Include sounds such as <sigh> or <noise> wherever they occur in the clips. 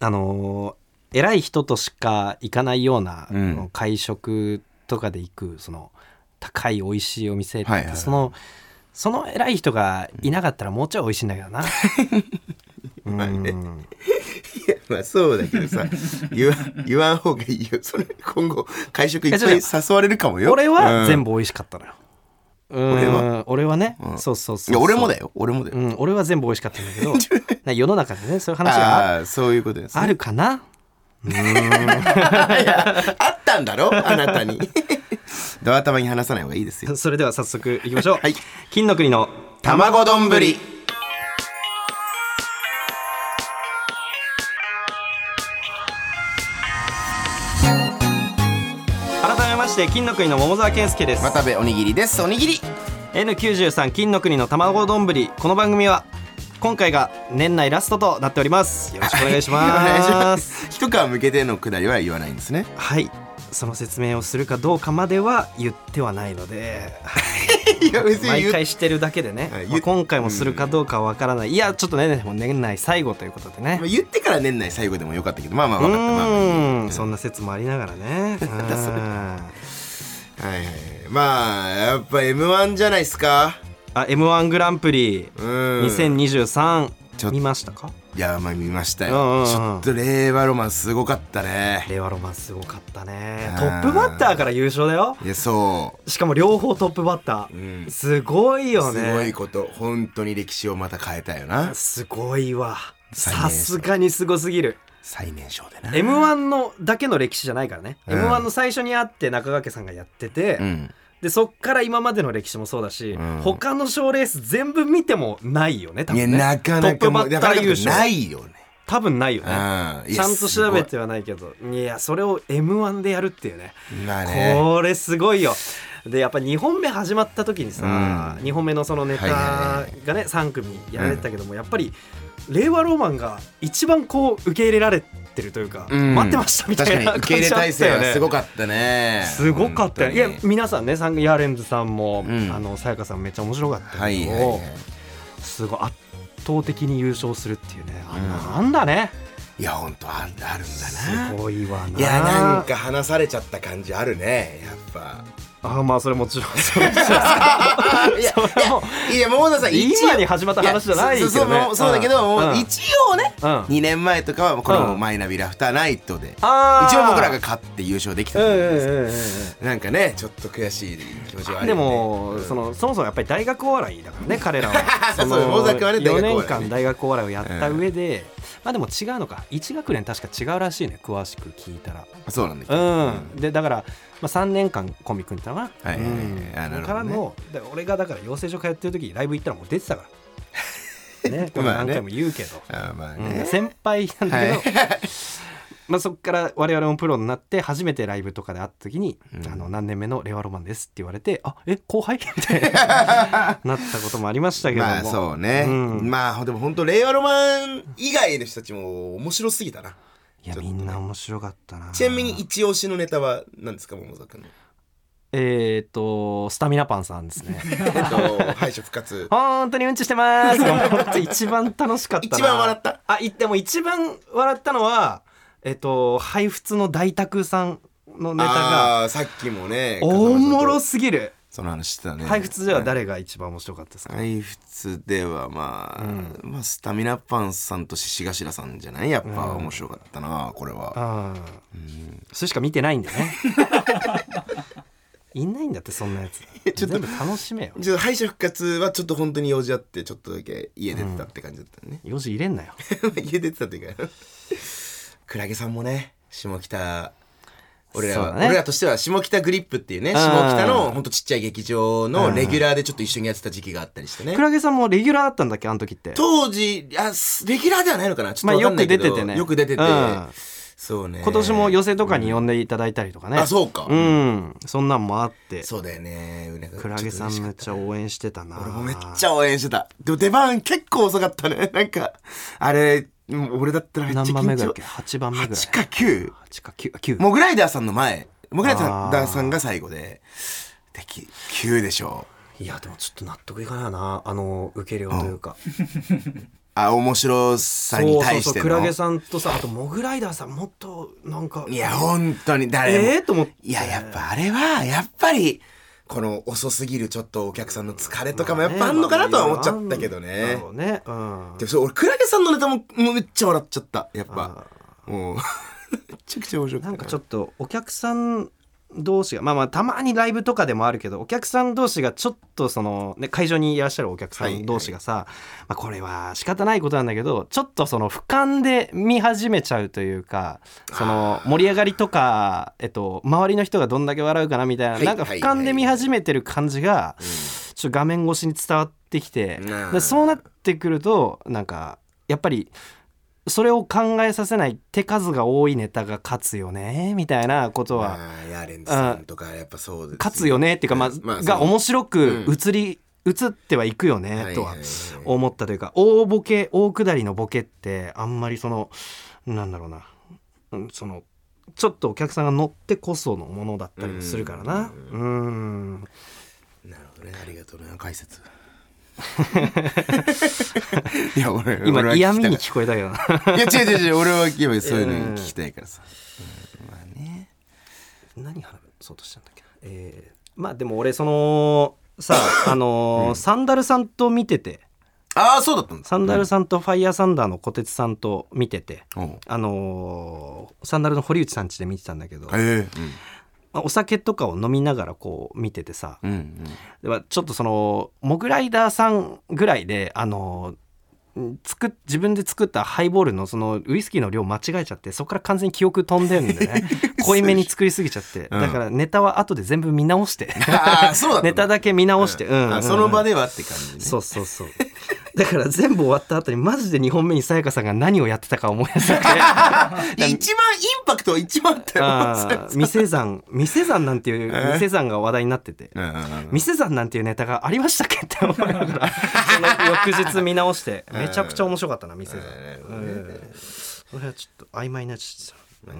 あのー偉い人としか行かないような、うん会食とかで行くその高い美味しいお店って、はいはいはいそのその偉い人がいなかったらもうちょい美味しいんだけどな。うん。まあそうだけどさ <laughs> 言わ言わん方がいいよ。それ今後会食いっぱい誘われるかもよ。俺は全部、部美味しかったのよ。うん。俺は俺はね、うん。そうそうそういや俺もだよ。俺もだよ、うん、俺は全部美味しかったんだけどな世の中でねそういう話があああそういうことです、ね、あるかな？あったんだろ？あなたに。ドア玉に話さない方がいいですよ。それでは早速いきましょう、はい。金の国の卵丼。ぶりして金の国の桃沢健介です。渡部おにぎりです。おにぎり。N93 金の国の卵丼。ぶりこの番組は今回が年内ラストとなっております。よろしくお願いし <laughs> お願いしまます。す一皮向けてのくだりは言わないんですね。はい。その説明をするかどうかまでは言ってはないので <laughs> <laughs> いや別に毎回してるだけでね、はいまあ今回もするかどうかはわからない。いやちょっとねもう年内最後ということでね。まあ言ってから年内最後でもよかったけどまあまあう分かったまあそんな説もありながらね。<laughs> はいはいまあやっぱ m 1じゃないですか？あ m 1グランプリうん。2023ちょっと。見ましたか？いやまあ見ましたよ。ちょっと令和ロマンすごかったね。令和ロマンすごかったね。あー。トップバッターから優勝だよ。いやそしかも両方トップバッタう、うーん、すごいよすごいねこと。本当に歴史をまた変えたよな。すごいわ。さすがにすごすぎる。最年少でな。m 1のだけの歴史じゃないからね、うん。m 1の最初に会って中川家さんがやってて、うんでそっから今までの歴史もそうだし、うん。他の賞レース全部見てもないよね多いや分ねなかなかもうトップバッター優勝。ないよね。多分ないよね。ちゃんと調べてはないけど。いやそれを m 1でやるっていうね。ね。これすごいよ。でやっぱ2本目始まった時にさ、うん。2本目のそのネタはいはいはがね3組やられてたけども、やっぱり令和ロマンが一番こう受け入れられてるというか、うん。待ってましたみたいな受け入れ体制はすごかったね。すごかったよいや皆さんねさんヤーレンズさんも、うん。あのさやかさんめっちゃ面白かったけど、はいはいはい。すごい圧倒的に優勝するっていうね、あうん。なんだね。いや本当あるんだすなごいわな。いやなんか話されちゃった感じあるねやっぱあまあそれもちろんそれもちろんいや桃田さん今に始まった話じゃないけど。ねやそうだけど、うん。もう一応ね、うん。2年前とかはこのうん。マイナビラフターナイトで、一応僕らが勝って優勝できたうんじゃないですか、うん。かねちょっと悔しい気持ちはあるね。も、そのそもそもやっぱり大学お笑いだからね彼らは。<laughs> そうの大崎はね大学お4笑いね年間大学お笑いをやった上で、まあでも違うのか。1学年確か違うらしいね。詳しく聞いたら。そうなんだけうど、ん、でだから、まあ、3年間コンビ組んでたな、はいはいはい。うん。からので俺がだから養成所通ってる時ライブ行ったらもう出てたから。<laughs> ね。これ何回も言うけど、まあうん。ね、先輩なんだけど、はいまあ、そこから我々もプロになって初めてライブとかで会った時に「うん。あの何年目の令和ロマンです」って言われて「あえ後輩? <laughs>」みたいな。<laughs> なったこともありましたけども、まあそうね、うん。まあでも本当令和ロマン以外の人たちも面白すぎたな。いやみんな面白かったな。ちなみに一押しのネタは何ですか桃沢君の？えっ、とスタミナパンさんですね。<laughs> えっと敗者復活。本当にうんちしてます。一番楽しかったな。一番笑った。あいでも一番笑ったのはえっ、と配布の大沢さんのネタがあーさっきもねおもろすすぎる。その話してたね。配布では誰が一番面白かったですか、配布ではまあ、まあスタミナパンさんと獅子頭さんじゃない？やっぱ面白かったなこれは。ああ、それしか見てないんだね。<laughs> いんないんだってそんなやつ。ちょっと全部楽しめよ。ちょっと敗者復活はちょっと本当に用事あってちょっとだけ家出てたって感じだったね、用事入れんなよ家出てたっていうかクラゲさんもね下北俺らね。俺らとしては下北グリップっていうねん。下北のほんとちっちゃい劇場のレギュラーでちょっと一緒にやってた時期があったりしてね。クラゲさんもレギュラーだったんだっけあの時って？当時あすレギュラーではないのかな？ちょっとよく出ててね。よく出てて、うん。そうね。今年も寄せとかに呼んでいただいたりとかね、あそうか、うん。そんなんもあって。そうだよね。クラゲさんめっちゃ応援してたな。俺もめっちゃ応援してた。でも出番結構遅かったね。なんかあれうん俺だったらめっちゃ何番目ぐらいだっけ？8番目ぐらい。8か9 8か9 9モグライダーさんの前。モグライダーさんが最後で。でき9でしょいやでもちょっと納得いかないよな。あの受け量というか。あ面白さに対しての。クラゲさんとさあとモグライダーさんもっとなんか。いや本当に誰も、ええと思って。いややっぱあれはやっぱりこの遅すぎるちょっとお客さんの疲れとかもやっぱあんのかなとは思っちゃったけどなね。るほどねうんでもそう俺クラゲさんのネタもめっちゃ笑っちゃったやっぱもうめちゃくちゃ面白かったなんかちょっとお客さん同士がまあまあたまにライブとかでもあるけどお客さん同士がちょっとその、ね、会場にいらっしゃるお客さん同士がさ、まあ、これは仕方ないことなんだけどちょっとその俯瞰で見始めちゃうというかその盛り上がりとか、えっと、周りの人がどんだけ笑うかなみたいな、はいなんか俯瞰で見始めてる感じが、ちょっと画面越しに伝わってきて、そうなってくるとなんかやっぱりそれを考えさせない手数が多いネタが勝つよねみたいなことは。ヤーレンズさんとかやっぱそうです勝つよねっていうか、まあまあが面白くうん。映り、映ってはいくよねとは思ったというか大ボケ大下りのボケってあんまりそのなんだろうな。うんそのちょっとお客さんが乗ってこそのものだったりもするからな。うん。なるほどね。ありがとうね。解説いや俺今俺は聞きた嫌味に聞こえたけどな。いや違う違う違う。俺は今そういうの聞きたいからさ、うん。まあね。何話そうとしたんだっけな。えーまあでも俺そのさあのーサンダルさんと見てて。ああそうだったんですサンダルさんとファイヤーサンダーの小鉄さんと見てて、おうあのーサンダルの堀内さん家で見てたんだけど、へえまあお酒とかを飲みながらこう見ててさ、うんうん。ではちょっとそのモグライダーさんぐらいであのん作っ自分で作ったハイボールのそのウイスキーの量間違えちゃってそこから完全に記憶飛んでるんでね。<laughs> 濃いめに作りすぎちゃって、うん。だからネタは後で全部見直して。<laughs> ネタだけ見直して、うん。あうんその場ではって感じね。そうそうそうだから全部終わった後にマジで2本目にさやかさんが何をやってたか思い出せて。<laughs> 一番インパクトは一番あったよあー店山店山なんていうえ店山が話題になってて。うんうんうん。店山なんていうネタがありましたっけって思いながら <laughs> その翌日見直してめちゃくちゃ面白かったな店山うん。それはちょっと曖昧になっちゃって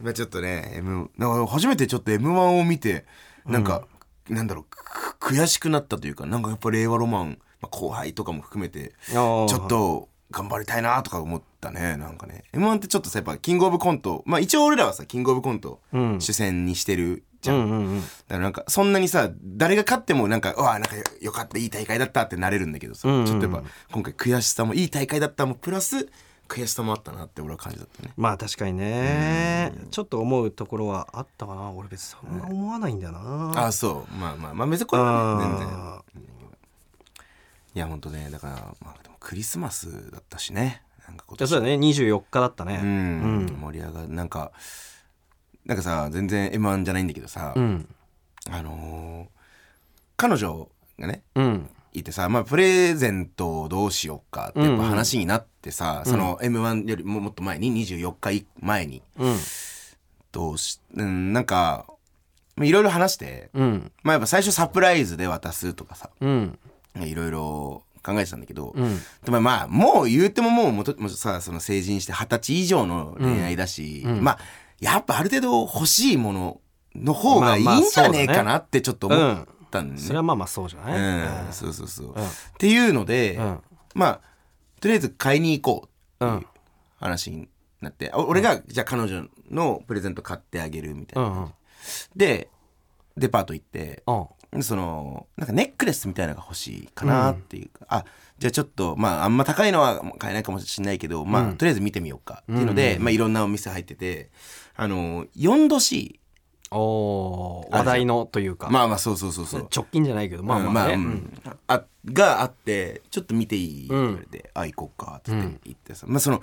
まあちょっとね M だから初めてちょっと m 1を見てなんか、なんだろうく悔しくなったというかなんかやっぱ令和ロマン、まあ、後輩とかも含めてたちょっと頑張りたいなとか思ったねなんかね。m 1ってちょっとさやっぱキングオブコントまあ一応俺らはさキングオブコントうん。主戦にしてるじゃん、うんうんうん。だからなんかそんなにさ誰が勝ってもなんかうわなんかよよかったいい大会だったってなれるんだけどさ、うんうんうん。ちょっとやっぱ今回悔しさもいい大会だったもプラス悔しさもあったなって俺は感じだったね。まあ確かにね。ちょっと思うところはあったかな。俺別にそんな思わないんだよな。ああそう。まあまあまあ別にこれはね全然。あいやほんとねだからまあでもクリスマスだったしね。なんか今ーそうだね。24日だったね。うん、うん。盛り上がる。なんかなんかさ全然 m 1じゃないんだけどさ、うん。あのー彼女がねうん。いてさ、まあ、プレゼントをどうしようかってやっぱ話になってさ、その m 1よりももっと前に24日前に。うん。どうし、うん、なんかまあいろいろ話して、うん。まあやっぱ最初サプライズで渡すとかさ。うんいろいろ考えてたんだけど、うん。でもまあもう言うてももうもともうさその成人して二十歳以上の恋愛だし、うん。うんまあやっぱある程度欲しいものの方がいいんじゃねえかなってちょっと思ったんだよね。それはまあまあそうじゃない？うん、そうそうそう。ん。っていうので、うん。まあとりあえず買いに行こうってうん。いう話になって、あ俺がじゃあ彼女のプレゼント買ってあげるみたいな、でデパート行ってうんそのなんかネックレスみたいなのが欲しいかなっていうか、あじゃあちょっとまああんま高いのは買えないかもしれないけど、まあうん。とりあえず見てみようかっていうので、うんまあ、いろんなお店入っててあの4度 C お話題のというか。まあまあそうそうそうそう。直近じゃないけどまあまあね。うんうん。あがあってちょっと見ていいってうん言われて「あ行こうか」って言ってさ、まあその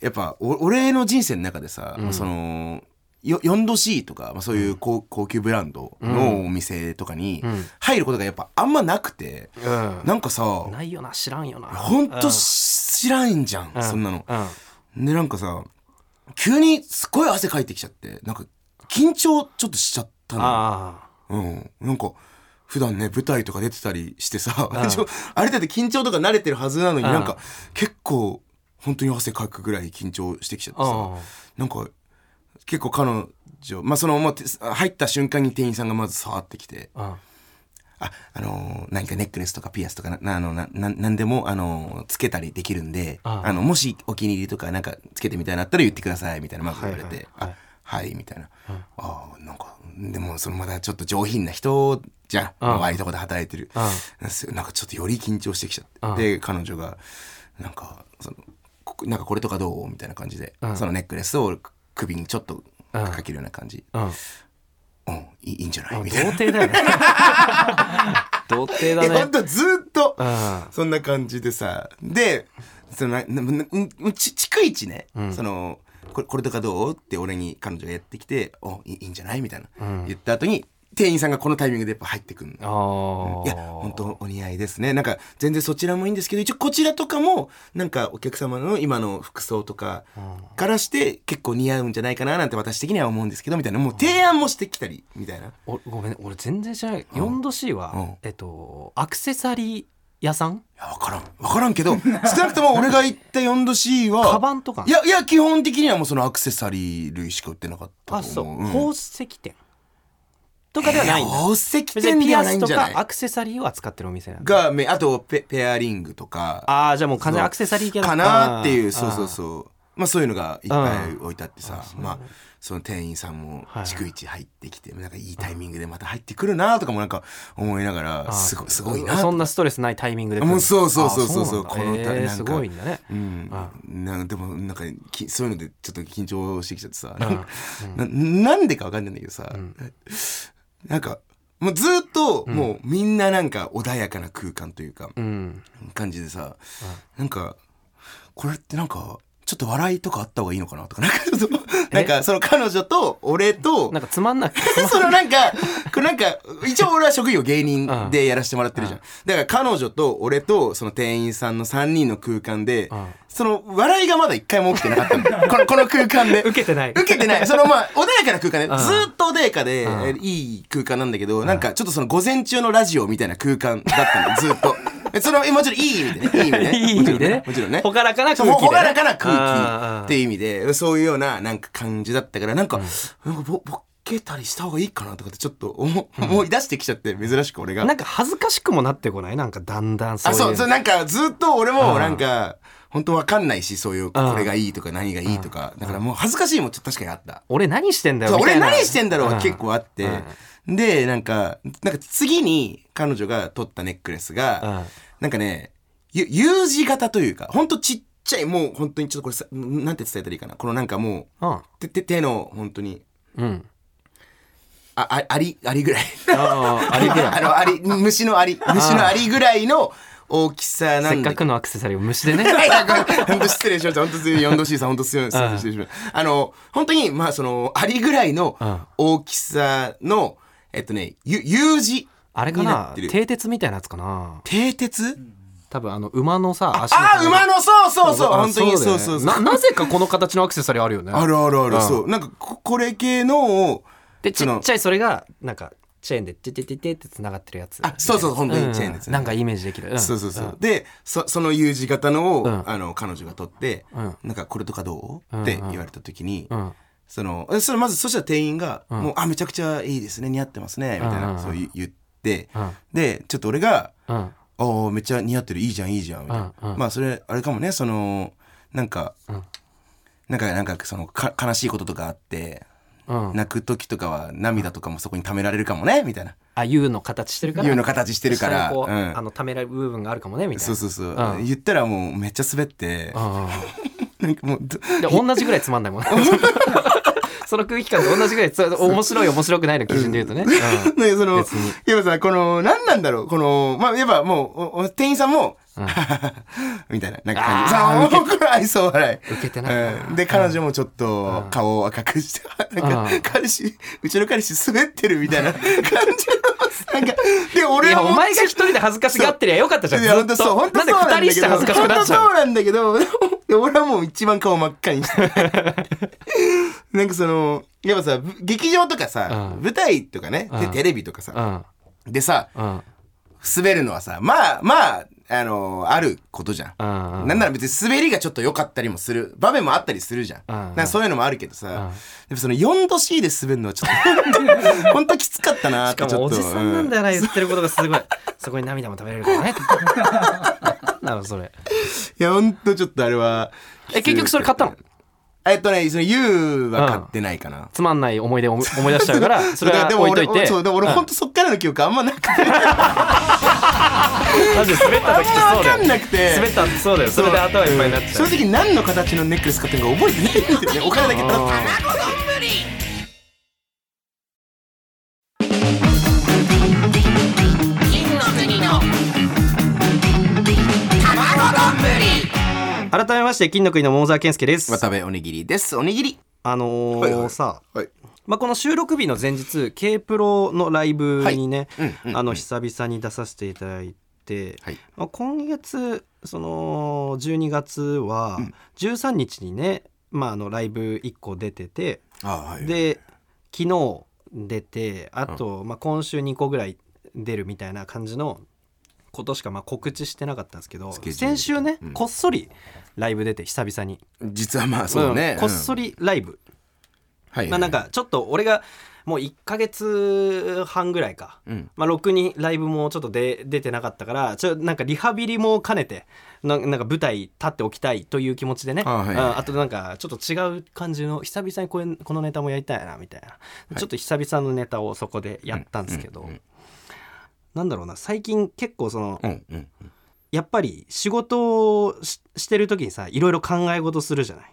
やっぱお俺の人生の中でさ、まあそのよ4度 C とか、まあ、そういう高,、高級ブランドのお店とかにうん。入ることがやっぱあんまなくて、うん。なんかさないよな知らんよな。ほんと知らんじゃん、うん。そんなの。うん。でなんかさ急にすっごい汗かいてきちゃってなんか緊張ちょっとしちゃったの。あうん、なんか普段ね舞台とか出てたりしてさ、<laughs> あれだって緊張とか慣れてるはずなのにうん。なんか結構本当に汗かくぐらい緊張してきちゃってさあなんか結構彼女まあその入った瞬間に店員さんがまず触ってきてああ、あのー何かネックレスとかピアスとかな、なあの、な、ななんでも、あのーつけたりできるんで、ああ。の、もしお気に入りとかなんかつけてみたいなったら言ってください、みたいな、まず言われて、はいはいはい。あ、はい、みたいな。ああ、なんか、でも、そのまだちょっと上品な人じゃん。ああ。あいうとこで働いてる。なんかちょっとより緊張してきちゃって。で、彼女が、なんか、その、こなんかこれとかどう？みたいな感じで、そのネックレスを首にちょっとかけるような感じ。うん。うん、いいんじゃない？童みたいな。貞だよね。<laughs> 童貞だえ、ほねんとずっと。うん、そんな感じでさ、で、そのなななち逐一ね、そのこれこれとかどう？って俺に彼女がやってきて「おいいいいんじゃない?」みたいな、言った後に店員さんがこのタイミングでやっぱ入ってくるの。ああいや本当お似合いですね。なんか全然そちらもいいんですけど一応こちらとかもなんかお客様の今の服装とかからして結構似合うんじゃないかななんて私的には思うんですけどみたいな。もう提案もしてきたりみたいな。おごめん俺全然知らない。4°C は、うん。えっとアクセサリー屋さん？いや分からん。分からんけど少なくとも俺が言った 4°C はカバンとか？いやいや基本的にはもうそのアクセサリー類しか売ってなかったあそう、と思う、ん。宝石店とかではないんだ、宝石店ではピアスとないんじゃない？かアクセサリーを扱ってるお店なんだ。がめあとペペアリングとか。ああじゃあもう完全にアクセサリー系だかなっていうそうそうそう。まあそういうのがいっぱい置いてあってさ。まあその店員さんもはい。逐一入ってきてなんかいいタイミングでまた入ってくるなとかもなんか思いながらすごすごいなそんなストレスないタイミングでもうそうそうそうそうあそうこのたなんかごいんだね。うん。あなんでもなんかきそういうのでちょっと緊張してきちゃってさ、ん。な <laughs> なんでかわかんないんだけどさ、なんかもうずっともうみんななんか穏やかな空間というか、うん。感じでさ、なんかこれってなんかちょっと笑いとかあった方がいいのかなとかなんかちょっとなんかその彼女と俺となんかつまんなく <laughs> そのなんか、これなんか、一応俺は職業芸人でやらせてもらってるじゃん。だから彼女と俺とその店員さんの3人の空間でん、その笑いがまだ一回も起きてなかったの。<laughs> この、この空間で。受けてない受けてない。そのまあ、穏やかな空間で、んずっと穏やかでう、いい空間なんだけど、なんかちょっとその午前中のラジオみたいな空間だったの、ずっと。えその、えもちろんいい意味でね。<laughs> いい意味でね。いい意味でね。もちろんね。ほがらかな空気ほがらかな空気っていう意味で、そういうようななんか感じだったから、なんか、なんかボボケたりした方がいいかなとかってちょっと思,、思い出してきちゃって、珍しく俺が。なんか恥ずかしくもなってこない？なんかだんだんそうあ、いう。そう、そう、なんかずっと俺もうん。なんか、本当わかんないし、そういう、これがいいとか何がいいとか。だからもう恥ずかしいもちょっと確かにあった。俺何してんだよ俺何してんだろうは結構あって、うんでなんかなんか次に彼女が取ったネックレスが、うん。なんかねゆ U 字型というかほんとちっちゃいもう本当にちょっとこれさなんて伝えたらいいかな。このなんかもううん。手手手の本当に。うん。ああアリアリぐらい。あああれぐらい。<laughs> あのアリ虫のアリ虫のアリぐらいの大きさなんだせっかくのアクセサリーを虫でね。は <laughs> い、本当失礼しました。本当すい 4°C さん、本当すいません。失礼しました。あの、本当に、まあ、その、アリぐらいのうん。大きさの、えっとね、U, U 字あれかな？蹄鉄みたいなやつかな。蹄鉄？多分あの馬のさ足のあ、馬の、そうそうそう、あ本当に、そうそうそう。ななぜかこの形のアクセサリーあるよね。あるあるある、う。ん。そう。なんかこ、これ系のを、でちっちゃいそれがなんかチェーンでテテテテってつながってるやつ。あ、そうそう、本当にチェーンですね。うんなんかイメージできる、ん。そうそうそう。で、そその U 字型のを、うん。あの、彼女が取って、うん。なんか、これとかどう？うん。って言われた時に、うんそのえそれまずそしたら店員が「ん。もうあめちゃくちゃいいですね。似合ってますね」みたいな、うんうんうん。そう言言って、うん。でちょっと俺がうん「おめっちゃ似合ってる。いいじゃんいいじゃん」みたいな、うんうん。まあそれあれかもね。そのなんか、ん。なんかなんかそのか悲しいこととかあってうん。泣く時とかは涙とかもそこに溜められるかもね。みたいな。あ U の形してるから。U の形してるから。下にこう、うん。あのためられる部分があるかもねみたいな。そうそうそう、うん。言ったらもうめっちゃ滑って、うんうん <laughs> なんかもうどで同じぐらいつまんないもん <laughs> その空気感と同じぐらいつ <laughs> 面白い面白くないの基準で言うとね、うん。ね、その、やっぱさ、この、何なんだろう、この、まあ、やっぱもう店員さんも、<laughs> みたいな、なんか感じ。さあ、僕ら愛想笑い。受けてな。いうん。で、彼女もちょっと顔を赤くして、なんうん。か、彼氏、うちの彼氏滑ってるみたいな <laughs> 感じの、なんか、で、い俺はお前が一人で恥ずかしがってりゃよかったじゃんいや、本当そう、本当そうなんだけど。二人して恥ずかしくなっちゃう本当そうなんだけど、で俺はもう一番顔真っ赤にして。<laughs> なんかその、やっぱさ、ぶ劇場とかさ、うん。舞台とかね、でうん。テレビとかさ、うん。でさ、うん。滑るのはさ、まあまあ、あのあることじゃん。なんなら別に滑りがちょっと良かったりもする場面もあったりするじゃん。うんなんかそういうのもあるけどさ、でもその4度 C で滑るのはちょっと本当 <laughs> きつかったなっしてかちょっと。もおじさんなんだよな言ってることがすごい。そこに涙も食べれるからね。<laughs> なのそれ。いや本当ちょっとあれは。え結局それ買ったの？えっとねその U は買ってないかな。つまんない思い出を思い出しちゃうから <laughs> それはでも俺置いといて。そうでも俺うん。本当そっからの記憶あんまなくて。マジで滑った時ってそうだ分かんよなくて。滑ったってそうだよ。それで頭いっぱいになっちゃう。正直何の形のネックレス買ってるのか覚えてないんだよね。<laughs> お金だけ払って改めまして金の国の桃沢健介です。渡部おにぎりです。おにぎり。あのーはいはいさはい。まあ、この収録日の前日 K プロのライブにね、はい。うんうんうん。あの久々に出させていただいて、はい。まあ、今月その12月は13日にね、まあ、あのライブ1個出ててあはいで昨日出てあと、まあ、今週2個ぐらい出るみたいな感じのことしかまあ告知してなかったんですけど先週ね、うん。こっそりライブ出て久々に、実はまあそうね。ん。こっそりりライブ、はいまあなんかちょっと俺がもう1ヶ月半ぐらいか、うん。まあ、ろくにライブもちょっとで出てなかったからちょなんかリハビリも兼ねてななんか舞台立っておきたいという気持ちでね。あはい。はいああとなんかちょっと違う感じの久々にこれこのネタもやりたいなみたいな、ちょっと久々のネタをそこでやったんですけど、うんうんうんなんだろうな最近結構その、うんうんやっぱり仕事をししてる時にさいろいろ考え事するじゃない。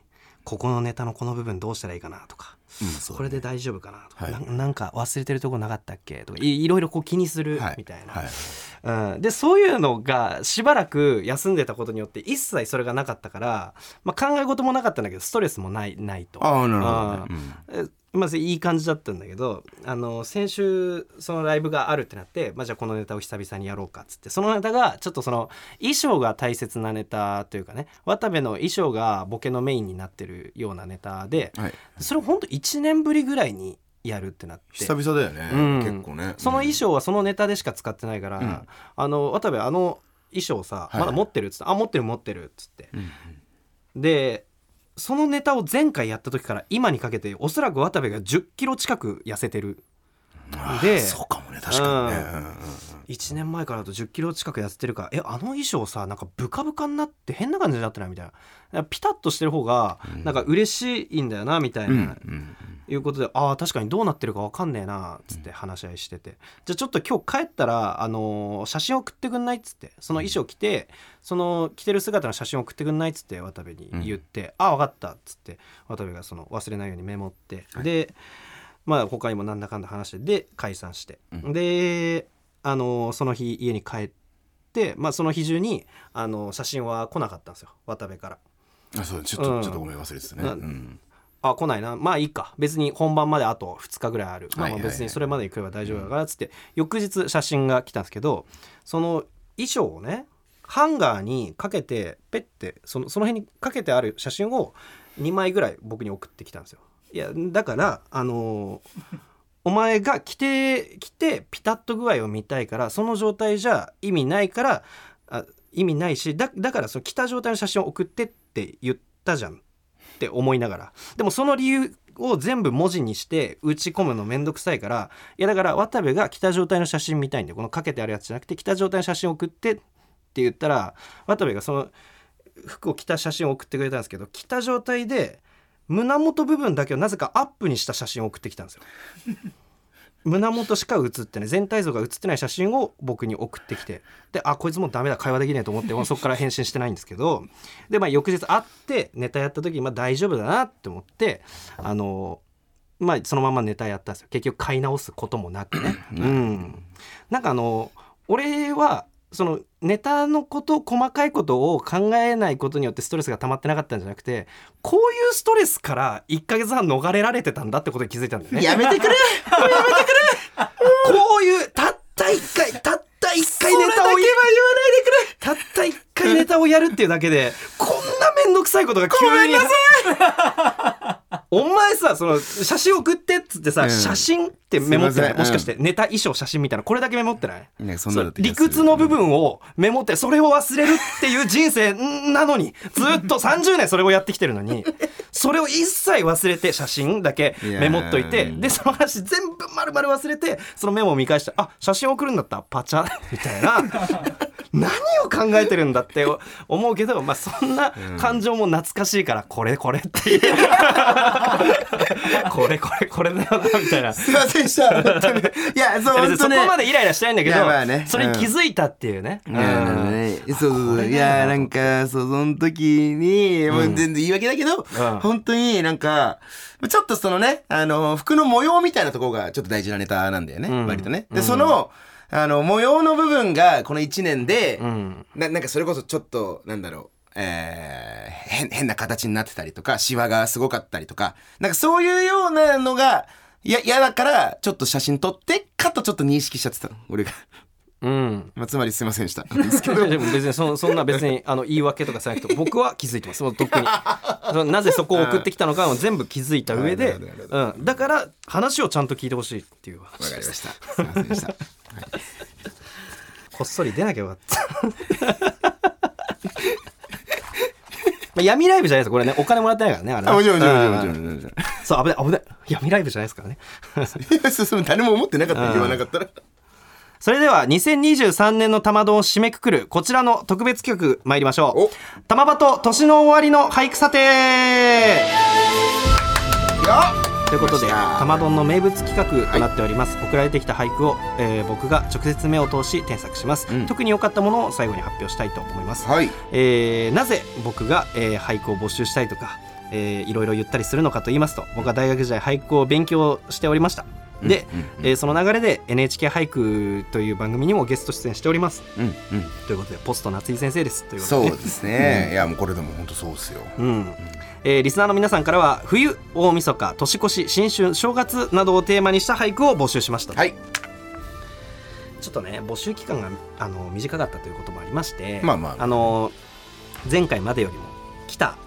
ここのネタのこの部分どうしたらいいかなとか。うんそうこれで大丈夫かなとか、はい。ななんか忘れてるとこなかったっけとかいいろいろこう気にするはい。みたいな、はい。うん、でそういうのがしばらく休んでたことによって一切それがなかったから、まあ、考え事もなかったんだけどストレスもないないと。ああなるほどね。えまずいい感じだったんだけどあの先週そのライブがあるってなって、まあ、じゃあこのネタを久々にやろうかっつってそのネタがちょっとその衣装が大切なネタというかね渡部の衣装がボケのメインになってるようなネタでうんはい。それをほんと1年ぶりぐらいにやるってなって。久々だよねうん。結構ね。その衣装はそのネタでしか使ってないから、うん。あの渡部あの衣装さ、はい。まだ持ってるっつって「あ持ってる持ってる」っつって。うん。でそのネタを前回やった時から今にかけておそらく渡部が1 0キロ近く痩せてる。あでそうかもね確かにね。うん。うんうんうん。1年前からだと1 0キロ近く痩せてるからえあの衣装さなんかブカブカになって変な感じになってないみたいな。ピタッとしてる方がなんか嬉しいんだよなみたいな、いうことでああ確かにどうなってるか分かんねえなっつって話し合いしてて、じゃあちょっと今日帰ったら、あのー写真送ってくんない？っつって。その衣装着てその着てる姿の写真送ってくんない？っつって渡部に言って、ああ分かった。っつって渡部がその忘れないようにメモって、でまあ他にもなんだかんだ話してで解散して、うん。で、あのーその日家に帰って、まあ、その日中に、あのー写真は来なかったんですよ渡部から。あそうちょっうんとちょっとごめん忘れてたね。なうんあ来ないな。まあいいか。別に本番まであと2日ぐらいある、まあまあ別にそれまでに来れば大丈夫だからっつって、翌日写真が来たんですけどその衣装をねハンガーにかけてペッてそのその辺にかけてある写真を2枚ぐらい僕に送ってきたんですよ。いやだからあのーお前が着て着てピタッと具合を見たいからその状態じゃ意味ないからあ意味ないしだだからその着た状態の写真を送ってって言ったじゃんって思いながら。でもその理由を全部文字にして打ち込むのめんどくさいから。いやだから渡部が来た状態の写真見たいんでこのかけてあるやつじゃなくて着た状態の写真送ってって言ったら渡部がその服を着た写真を送ってくれたんですけど着た状態で胸元部分だけをなぜかアップにした写真を送ってきたんですよ。胸元しか写ってない全体像が写ってない写真を僕に送ってきてであこいつもうダメだ会話できないと思って <laughs> そこから返信してないんですけどでまあ翌日会ってネタやった時にまあ大丈夫だなって思ってあのまあそのままネタやったんですよ。結局買い直すこともなくね。うん、なんかあの俺はそのネタのこと細かいことを考えないことによってストレスが溜まってなかったんじゃなくてこういうストレスから1ヶ月半逃れられてたんだってことに気づいたんだよね。やめてくれ。こういうたった一回たった一回ネタを言わないでくれ。たった一回ネタをやるっていうだけでこんな面倒くさいことが急に <laughs> お前さその写真送ってっつってさ、うん。写真ってメモってない？すいません。もしかしてネタ衣装写真みたいな？これだけメモってない？ねそんな理屈の部分をメモってそれを忘れるっていう人生なのにずっと30年それをやってきてるのに <laughs> それを一切忘れて写真だけメモっといていやーでその話全部丸々忘れてそのメモを見返してあ写真送るんだった。パチャ。みたいな何を考えてるんだって思うけど、まあ、そんな感情も懐かしいからこれこれっていう。<laughs> これこれこれだよなみたいな。すいませんでした。本当に。いやそう別にそこまでイライラしたいんだけど、ね。それに気づいたっていうね。いやなるほどねそうそうそう。いやなんかそうその時にもう全然言い訳だけど、うん。本当になんかちょっとそのねあの服の模様みたいなところがちょっと大事なネタなんだよね、ん。割とね。でそのあの模様の部分がこの1年で、うん。ななんかそれこそちょっとなんだろうえー変変な形になってたりとかシワがすごかったりとかなんかそういうようなのがいや嫌だからちょっと写真撮ってかとちょっと認識しちゃってたの俺が、うん。まあ、つまりすいませんでした。<laughs> でも別にそそんな別にあの言い訳とかさなくて <laughs> 僕は気づいてます。もうとっくに。なぜそこを送ってきたのかを全部気づいた上で、うん、だから話をちゃんと聞いてほしいっていうわ話でかりますした。すいませんでした。こっそり出なきゃよかった。ま <laughs> あ闇ライブじゃないですこれね。お金もらってないからねあれねあもちろんもちろんもちろんそう危ない危ない。闇ライブじゃないですからね。いやそうそう誰も思ってなかった言わなかったらそれでは2023年の玉丼を締めくくるこちらの特別企画参りましょう。お。玉場と年の終わりの俳句査定。やということで玉丼の名物企画となっております、送られてきた俳句を、えー僕が直接目を通し添削します、うん。特に良かったものを最後に発表したいと思います、はい。えーなぜ僕が、えー俳句を募集したいとか、えーいろいろ言ったりするのかと言いますと僕は大学時代俳句を勉強しておりました。で、うんうん。えーその流れで NHK 俳句という番組にもゲスト出演しております。うんうん。ということでポスト夏井先生です。ということで。そうですね。いやもうこれでも本当そうですよ。うん。えーリスナーの皆さんからは冬大晦日年越し新春正月などをテーマにした俳句を募集しました、はい。ちょっとね募集期間があの短かったということもありましてまあまあ。あの前回までよりも来た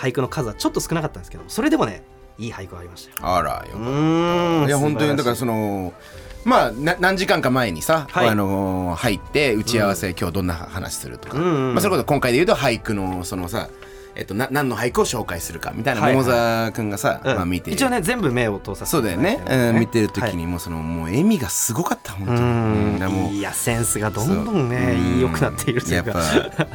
俳句の数はちょっと少なかったんですけどそれでもねいい俳句がありましたよ。あらようーん。いや本当にだから素そのまあな何時間か前にさ、はい。あのー入って打ち合わせ、今日どんな話するとか、うんうん。まあ、それこそ今回で言うと俳句のそのさえっと、な何の俳句を紹介するかみたいな桃沢君がさ、うん。まあ、見て一応ね全部目を通させてそうだよね。うん、見てる時はいにもうそのもう笑みがすごかった本当うにいやセンスがどんどんね良くなっているといやっぱうかま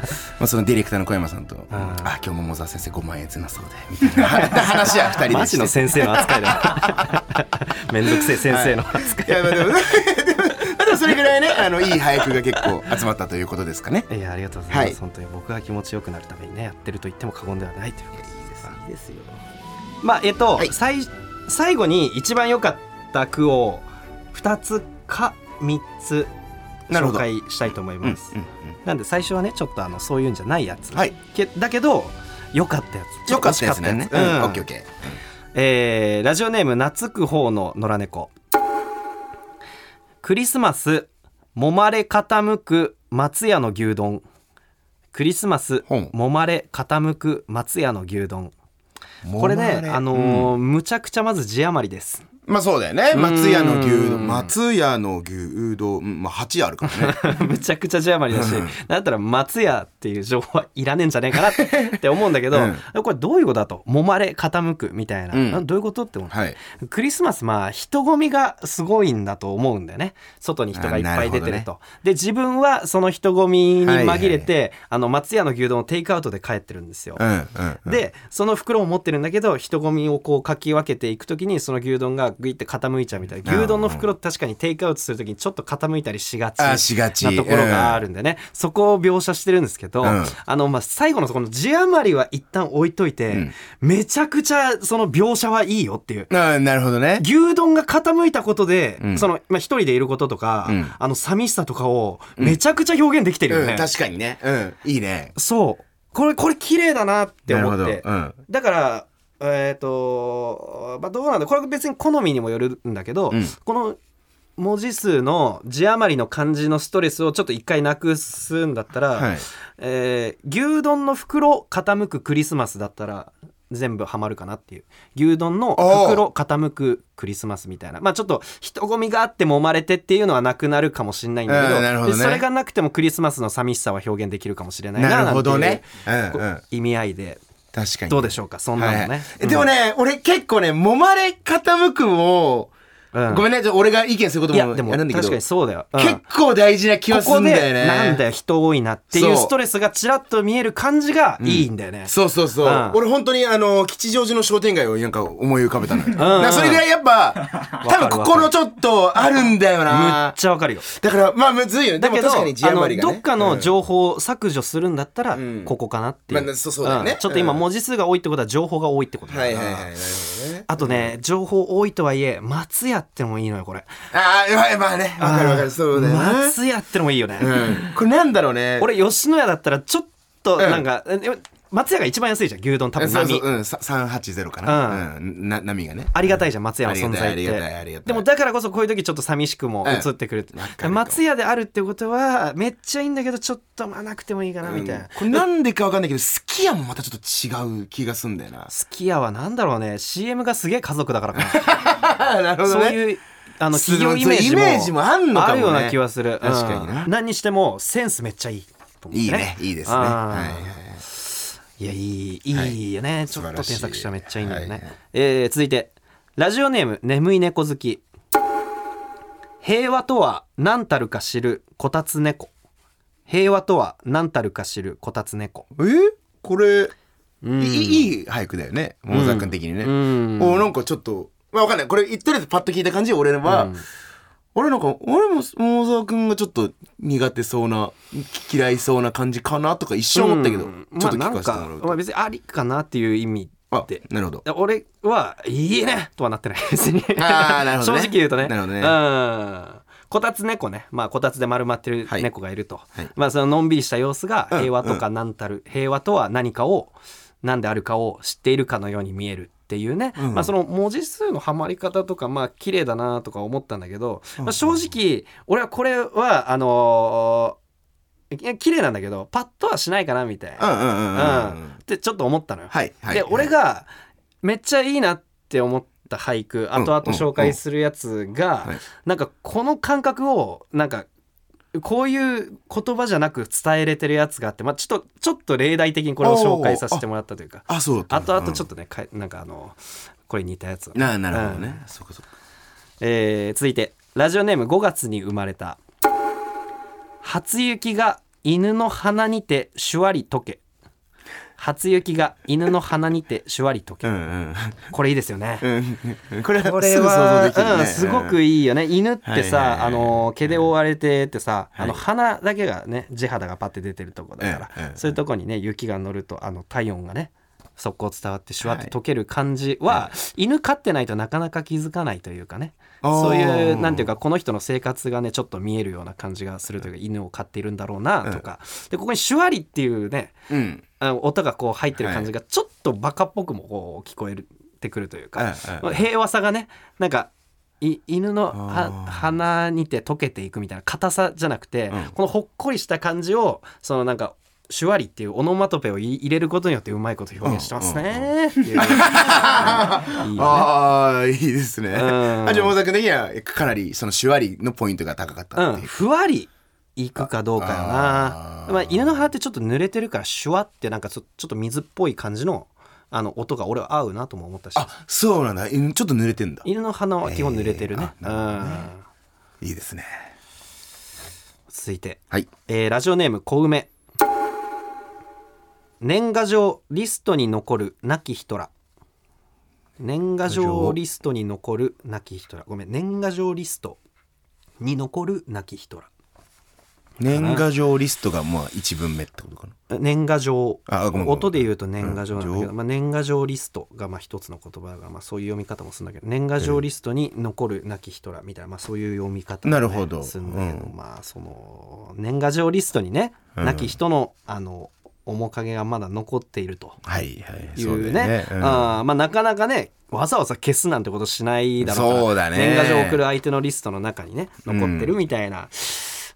あそのディレクターの小山さんと「あ今日桃沢先生5万円つなそうで」みたいな。<laughs> 話は2人でマジの先生の扱いだ。めんどくせえ先生の扱い、い。やまあでもそれぐらいねあのいい俳句が結構集まったということですかね。いやありがとうございます、はい。本当に僕が気持ちよくなるためにねやってると言っても過言ではないということです。いいですよ。まあえっと、はい。最最後に一番良かった句を2つか3つ紹介したいと思いうんうんます、なんで最初はねちょっとあのそういうんじゃないやつ、はい。けだけど良かったやつ。よかったやつうんうんオッケーオッケえーラジオネーム懐く方の野良猫クリスマスもまれ傾く松屋の牛丼。クリスマスもまれ傾く松屋の牛丼。ーこれねあのーむちゃくちゃまず字余りですまあそうだよね。松屋の牛うん丼。松屋の牛丼。うんまあ8あるからね。<laughs> むちゃくちゃ字余りだしうん。だったら松屋っていう情報はいらねえんじゃねえかなって <laughs> 思うんだけど、これどういうことだと？もまれ傾くみたいな、うんなどういうことって思ってはい。クリスマスまあ人混みがすごいんだと思うんだよね。外に人がいっぱい出てるあなると。で自分はその人混みに紛れて、はい。あの松屋の牛丼をテイクアウトで帰ってるんですよ、うんうんうん。でその袋を持ってるんだけど人混みをこうかき分けていく時にその牛丼がグイって傾いちゃうみたいな。牛丼の袋って確かにテイクアウトする時にちょっと傾いたりしがちなところがあるんでね、そこを描写してるんですけど、うん。あのまあ最後のそこの字余りは一旦置いといて、ん。めちゃくちゃその描写はいいよっていう。あーなるほどね。牛丼が傾いたことで、うん。その、まあ、一人でいることとか、うん。あの、寂しさとかを、めちゃくちゃ表現できてるよね。うん確かにね。うん。いいね。そう。これ、これ綺麗だなって思って。ど。うん。だから、えっ、と、まあ、どうなんだこれ別に好みにもよるんだけど、うん。この文字数の字余りの漢字のストレスをちょっと一回なくすんだったら、はい。えー牛丼の袋傾くクリスマスだったら全部ハマるかなっていう。牛丼の袋傾くクリスマスみたいな。まあちょっと人混みがあって揉まれてっていうのはなくなるかもしれないんだけど,、どね。でそれがなくてもクリスマスの寂しさは表現できるかもしれないななるほどね。なんていううん意味合いで確かに。どうでしょうか？そんなのね、はいはい。えでもね、俺結構ね揉まれ傾くを、うんごめんね俺が意見することもいやでもんだけど。確かにそうだよ、うん。結構大事な気はするんだよね。でなんだよ人多いなっていそう。うストレスがちらっと見える感じがいいんだよね、そうそうそう、うん。俺本当にあの吉祥寺の商店街をなんか思い浮かべたのよ、だからそれぐらいやっぱ多分ここのちょっとあるんだよむっなちゃわかるよ。だからまあむずいよね。でだけども確かにあのどっかの情報を削除するんだったらん。ここかなっていう、まあそうそうだよね。ん。ちょっと今うん。文字数が多いってことは情報が多いってことうんだから。はいはいはいなるほどねあとね情報多いとはいえ松屋ってのもいいのよこれ。ああまあまあねわかるわかるそうだよな松屋ってのもいいよね、うん。これなんだろうね。俺吉野家だったらちょっとなんか、え松屋が一番安いじゃん牛丼多分そう波そううんさ380かな。うん。な波がね。ありがたいじゃん松屋の存在っありがたいありがたいありがたい。てでもだからこそこういう時ちょっと寂しくも映ってくる、わかる松屋であるってことはめっちゃいいんだけどちょっとまあなくてもいいかなみたいな、これなんでかわかんないけどすき家もまたちょっと違う気がすんだよな。<laughs> すき家はなんだろうね。CM がすげえ家族だからかな。<laughs> なるほどね。そういうあのす企業イメージもあんのかも。ねあるような気はする。確かにな。うん何にしてもセンスめっちゃいいと思ういいねいいですね。はいはいいやいいいいよね、ちょっと添削したらめっちゃいいんだよね、はい。はいえー続いてラジオネーム眠い猫好き。平和とは何たるか知るこたつ猫。平和とは何たるか知るこたつ猫。え？これうん。いいいい俳句だよね。桃沢君的にね。うん。おなんかちょっとまあわかんない。これとりあえずパッと聞いた感じ。俺は俺なんか俺も桃沢君がちょっと苦手そうな嫌いそうな感じかなとか一瞬思ったけどうん。ちょっと聞かかせてもらうと。まあ別にありかなっていう意味あでなるほど。俺はいいねとはなってない。<laughs> 別に。あーなるほどね。正直言うとね。なるほどね。うん。こたつ猫ね。まあこたつで丸まってるはい。猫がいると、はい。まあそののんびりした様子がうん。平和とか何たる、平和とは何かを何であるかを知っているかのように見えるっていうね、うん。まあその文字数のはまり方とかまあ綺麗だなとか思ったんだけど、まあ、正直俺はこれはあのーいや綺麗なんだけどパッとはしないかなみたいな、うんうんうんうんうん。うん。ってちょっと思ったのよ。はいはいで俺がめっちゃいいなって思った俳句うん。後々紹介するやつがはい。なんかこの感覚をなんかこういう言葉じゃなく伝えれてるやつがあって、まあ、ちょっとちょっと例題的にこれを紹介させてもらったというか。あそうだった後々ちょっととねかいなんかあのこれ似たやつをななるほどうん。ねそうかそうか。えー続いてラジオネーム5月に生まれた。初雪が犬の鼻にてシュワリ溶け初雪が犬の鼻にてシュワリ溶け、うん。これいいですよね、うん。うんこれはこれすぐ想像はできるね。うん、すごくいいよね。犬ってさ、はいはいはい。あの毛で覆われててさ、はい。あの鼻だけがね地肌がパッて出てるとこだから、ええええそういうとこにね雪が乗るとあの体温がね速攻伝わってシュワって溶ける感じは、犬飼ってないとなかなか気づかないというかね。そういうなんていうかこの人の生活がねちょっと見えるような感じがするというか犬を飼っているんだろうなとか、でここに「シュワリ」っていうねうんあの音がこう入ってる感じがちょっとバカっぽくもこう聞こえてくるというか、うんうん平和さがねなんかい犬の鼻にて溶けていくみたいな硬さじゃなくて、うん。このほっこりした感じをそのなんかシュワリっていうオノマトペをい入れることによってうまいこと表現してますね。ああいいですね。ん。あじゃあ桃沢君的にはかなりその手話のポイントが高かったうん、っていう。ふわりいくかどうかよな。まあ、犬の鼻ってちょっと濡れてるからシュワってなんかちょっと水っぽい感じのあの音が俺は合うなとも思ったし。あそうなんだ。うんちょっと濡れてんだ。犬の鼻は基本濡れてるね,、えーあなるほどうん。いいですね。続いて、はい。えーラジオネーム小梅。年賀状リストに残る亡き人ら。年賀状リストに残る亡き人ら。ごめん年賀状リストに残る亡き人ら年賀状リストがまあ一文目ってことかな。年賀状。音で言うと年賀状なんだけど、うんまあ、年賀状リストがまあ一つの言葉だから、まあ、そういう読み方もするんだけど年賀状リストに残る亡き人らみたいな、まあ、そういう読み方なるほど。するんだけど、うん。まあその年賀状リストにね、うん亡き人のあの面影がまだ残っていると。はいはいいそうね。なかなかねわざわざ消すなんてことしないだろうからそうだね。年賀状を送る相手のリストの中にね残ってるみたいな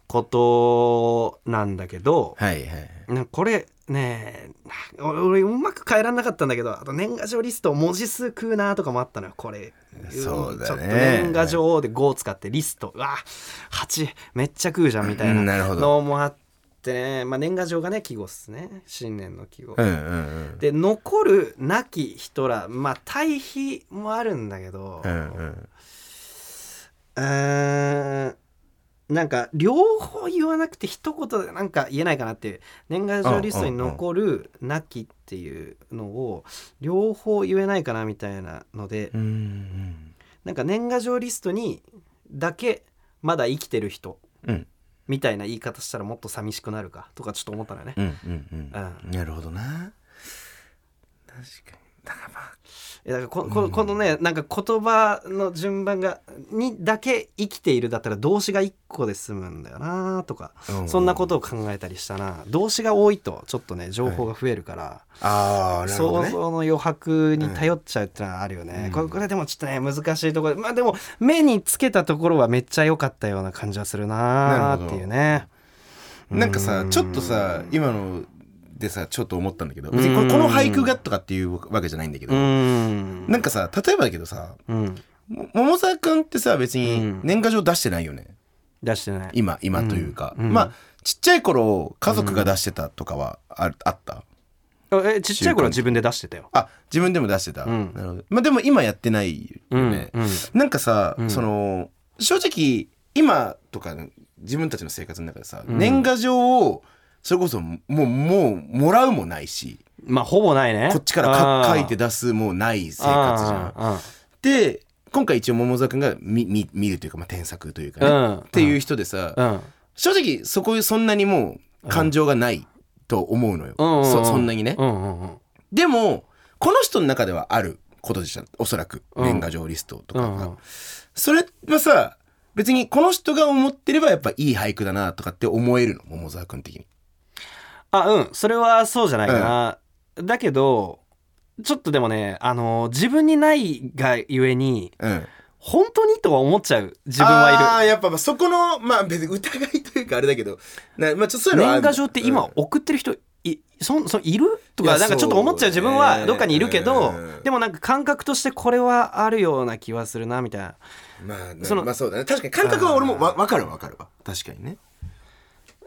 ことなんだけど、はいはいなこれねえ俺俺うまく変えられなかったんだけどあと年賀状リスト文字数食うなとかもあったのよこれ。そうだね。ちょっと年賀状で5使ってリスト。うわ8めっちゃ食うじゃんみたいうんなのもあってね、まあ、年賀状がね季語っすね。新年の季語、うんうんうん。で残る亡き人らまあ対比もあるんだけど、うんうん。うーんなんか両方言わなくて一言でなんか言えないかなっていう年賀状リストに残る「亡き」っていうのを両方言えないかなみたいなのでなんか年賀状リストにだけまだ生きてる人うん。みたいな言い方したらもっと寂しくなるかとかちょっと思ったのよね。なるほどな。確かに。だからまあえだからこここのねなんか言葉の順番がにだけ生きているだったら動詞が1個で済むんだよなとかうん。そんなことを考えたりしたな動詞が多いとちょっとね情報が増えるから、ああなるほどね。想像の余白に頼っちゃうってのはあるよね、うん。これこれでもちょっとね難しいところまあでも目につけたところはめっちゃ良かったような感じはするなっていうね。なんかさちょっとさ今のでさちょっと思ったんだけど別にここの俳句がとかっていうわけじゃないんだけどうん。なんかさ例えばだけどさうん。も桃沢君ってさ別うにん。年賀状出してないよね。出してない。今今というか、うん。まあちっちゃい頃家族が出してたとかはあ,、あった？あえちっちゃい頃は自分で出してたよ。あ自分でも出してた、うん。なるほど。まあでも今やってないよね、うん。うん。なんかさ、うん。その正直今とか自分たちの生活の中でさ、うん。年賀状をそれこそもうもうもらうもないし。まあほぼないね。こっちからか書いて出すもうない生活じゃん。んで今回一応桃沢君が見見見るというか、まあ、添削というかね、うんっていう人でさ、うん。正直そこそんなにもう感情がないと思うのよ、うんそそんなにね、でもこの人の中ではあることでした。おそらく。うん。年賀状リストとかが、それはさ別にこの人が思ってればやっぱいい俳句だなとかって思えるの？桃沢君的にあうん。それはそうじゃないかな、だけどちょっとでもねあの自分にないがゆえにうん。本当にとは思っちゃう。自分はいる。ああーやっぱまあそこのまあ別に疑いというかあれだけどなまあちょっとそういうの年賀状って今うん。送ってる人いそそいる？とかなんかちょっと思っちゃう。自分はどっかにいるけど、うん。でもなんか感覚としてこれはあるような気はするなみたいな。まあそのまあそうだね。確かに感覚は俺もわ分かるわ分かるわ。確かにね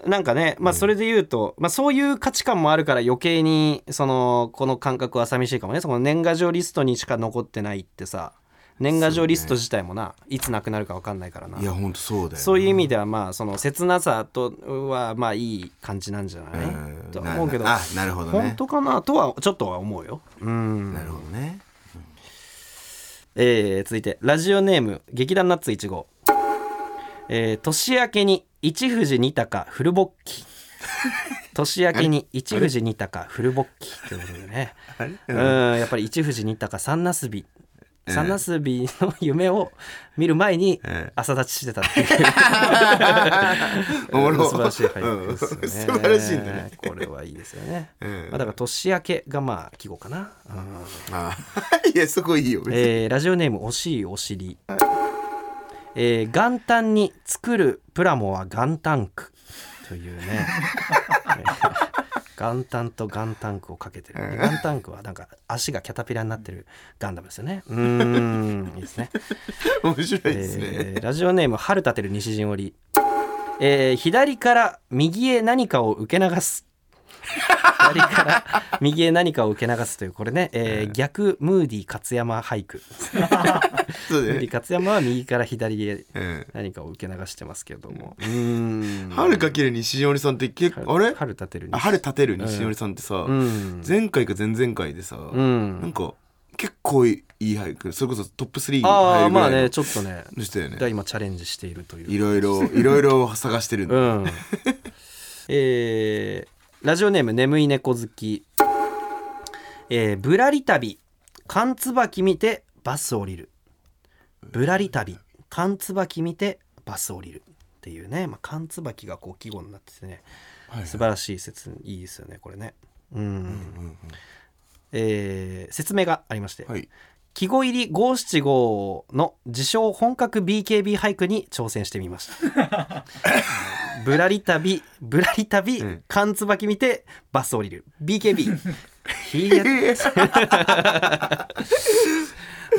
なんかね、まあ、それで言うと、まあ、そういう価値観もあるから余計にそのこの感覚は寂しいかもね。その年賀状リストにしか残ってないってさ年賀状リスト自体もな、いつなくなるか分かんないからな。いやほんとそうだよね。そういう意味ではまあその切なさとはまあいい感じなんじゃない？うん。と思うけどあなるほどね。本当かな？とはちょっとは思うよ。うん。なるほどね。えー続いてラジオネーム劇団ナッツ1号、えー年明けに一富士二鷹フルボッキ年明けに一富士二鷹フルボッキということでね。うんやっぱり一富士二鷹三なすび三なすびの夢を見る前にええ。朝立ちしてたっていう。<laughs> おもろ。素晴らしい俳句ですよね、うん。素晴らしいね。これはいいですよね、うんまあ、だから年明けがまあ季語かな、うんあいやそこいいよえーラジオネーム惜しいお尻、えー元旦に作るプラモは元旦区というね、えー元旦と元旦区をかけてる。元旦区はなんか足がキャタピラになってるガンダムですよね。うーんいいですね。面白いですね、えーラジオネーム春立てる西陣織、えー左から右へ何かを受け流す左から右へ何かを受け流すというこれね、えー逆ムーディー勝山俳句。ムーディー勝山は右から左へうん何かを受け流してますけども。春かける西織さんって結構あれ？春立てるあ春立てる西織さんってさ、うん。前回か前々回でさ、うん。なんか結構いい俳句それこそトップ3にああまあ入るぐらいのねちょっとねでしたよね。が今チャレンジしているという。いろいろいろいろ探してるんだ、うん。えーラジオネーム眠い猫好き。えーぶらり旅。缶椿見てバス降りる。ぶらり旅。缶椿見てバス降りる。っていうね、まあ、缶椿がこう季語になっててね、はい素晴らしい説。いいですよねこれね。うん。えー説明がありまして、はい季語入り五七五の自称本格 BKB 俳句に挑戦してみました。ぶらり旅ぶらり旅、ん。缶つばき見てバス降りる。BKB <laughs> いや <laughs>